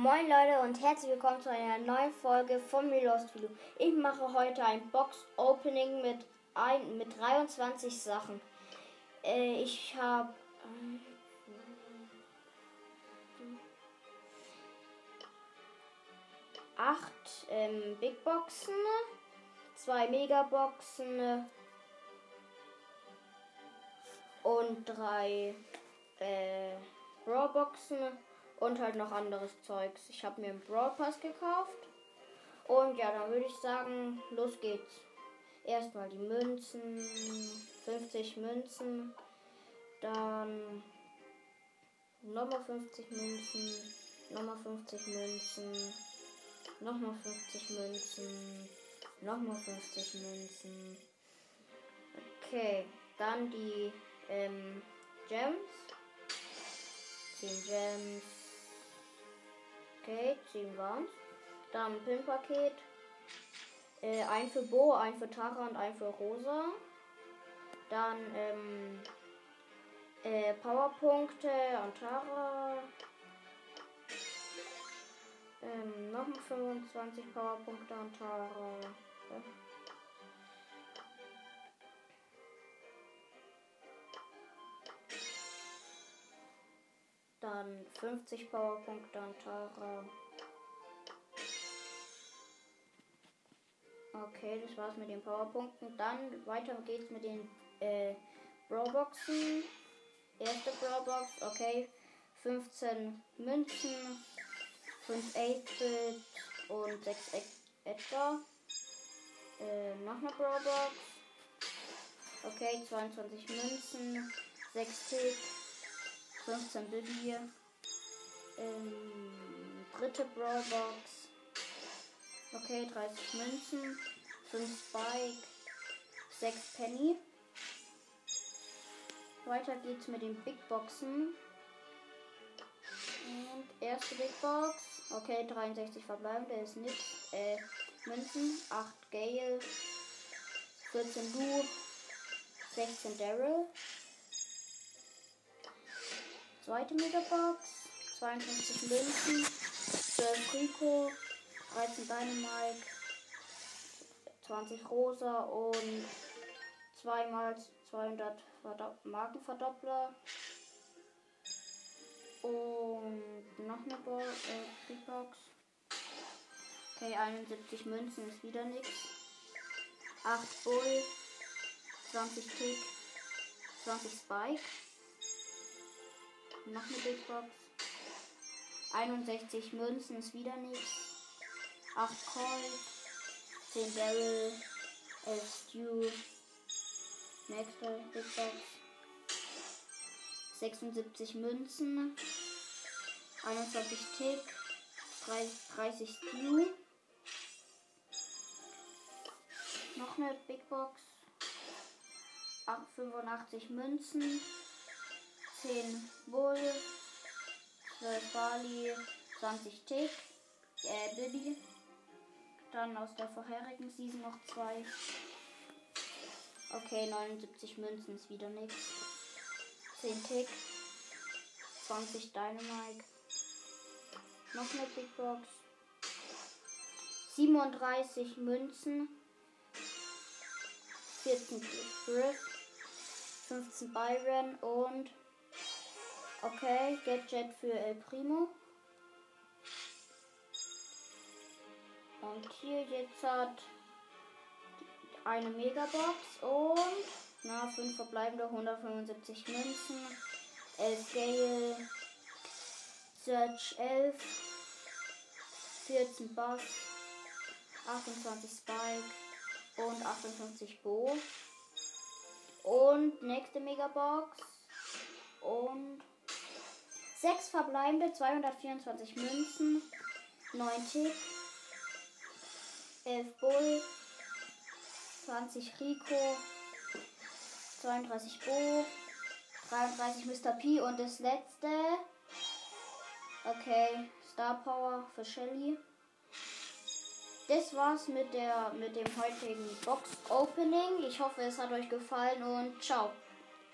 Moin Leute und herzlich willkommen zu einer neuen Folge von Relost Video. Ich mache heute ein Box Opening mit, ein, mit 23 Sachen. Äh, ich habe äh, acht ähm, Big Boxen, zwei Megaboxen und drei äh, Raw Boxen und halt noch anderes Zeugs. Ich habe mir einen Brawl Pass gekauft. Und ja, dann würde ich sagen, los geht's. Erstmal die Münzen, 50 Münzen, dann nochmal 50 Münzen, nochmal 50 Münzen, nochmal 50 Münzen, nochmal 50 Münzen. Okay, dann die ähm, Gems. 10 Gems. Okay, 10 waren's. Dann Pin-Paket. Äh, ein für Bo, ein für Tara und ein für Rosa. Dann ähm, äh, Powerpunkte an Tara. Ähm, nochmal 25 Powerpunkte an Tara. Ja. Dann 50 Powerpunkte an Tara. Okay, das war's mit den Powerpunkten. Dann weiter geht's mit den äh, Brawlboxen. Erste Brawlbox, okay. 15 Münzen, 5 8-Bit und 6 Edgar. Äh, noch eine Brawlbox. Okay, 22 Münzen, 6 Tick, 15 Bibi. Ähm, dritte Brawlbox. Okay, 30 Münzen, 5 Spike, 6 Penny. Weiter geht's mit den Big Boxen. Und erste Big Box. Okay, 63 verbleibende ist nix. Äh, Münzen, 8 Gale, 14 Lu, 16 Daryl. Zweite Megabox, 52 Münzen, 12 Rico, 13 Dynamite, 20 Rosa und zweimal 200 Verdop Markenverdoppler. Und noch eine Bo äh, Box. Okay, 71 Münzen ist wieder nichts. 8 Bull, 20 Tick, 20 Spike. Noch eine Big Box. 61 Münzen ist wieder nichts. 8 Colt, 10 Daryl, 11 Stew. Nächste Big Box. 76 Münzen, 21 Tick, 30 Stew. Noch eine Big Box. 85 Münzen, 10 Bull, 12 Bali, 20 Tick, äh, Bibi. Dann aus der vorherigen Season noch zwei. Okay, 79 Münzen ist wieder nichts. 10 Tick, 20 Dynamite. Noch eine Big Box. 37 Münzen. 14 Griff. 15 Byron und okay, Gadget für El Primo. Und hier jetzt hat eine Megabox und na, 5 verbleibende 175 Münzen, 11 Gale, Search 11, 14 Boss, 28 Spike und 58 Bo. Und nächste Megabox. Und 6 verbleibende, 224 Münzen, 9 Tick, 11 Bull, 20 Rico, 32 Bo, 33 Mr. P und das letzte. Okay, Star Power für Shelly. Das war's mit der mit dem heutigen Box Opening. Ich hoffe, es hat euch gefallen und ciao.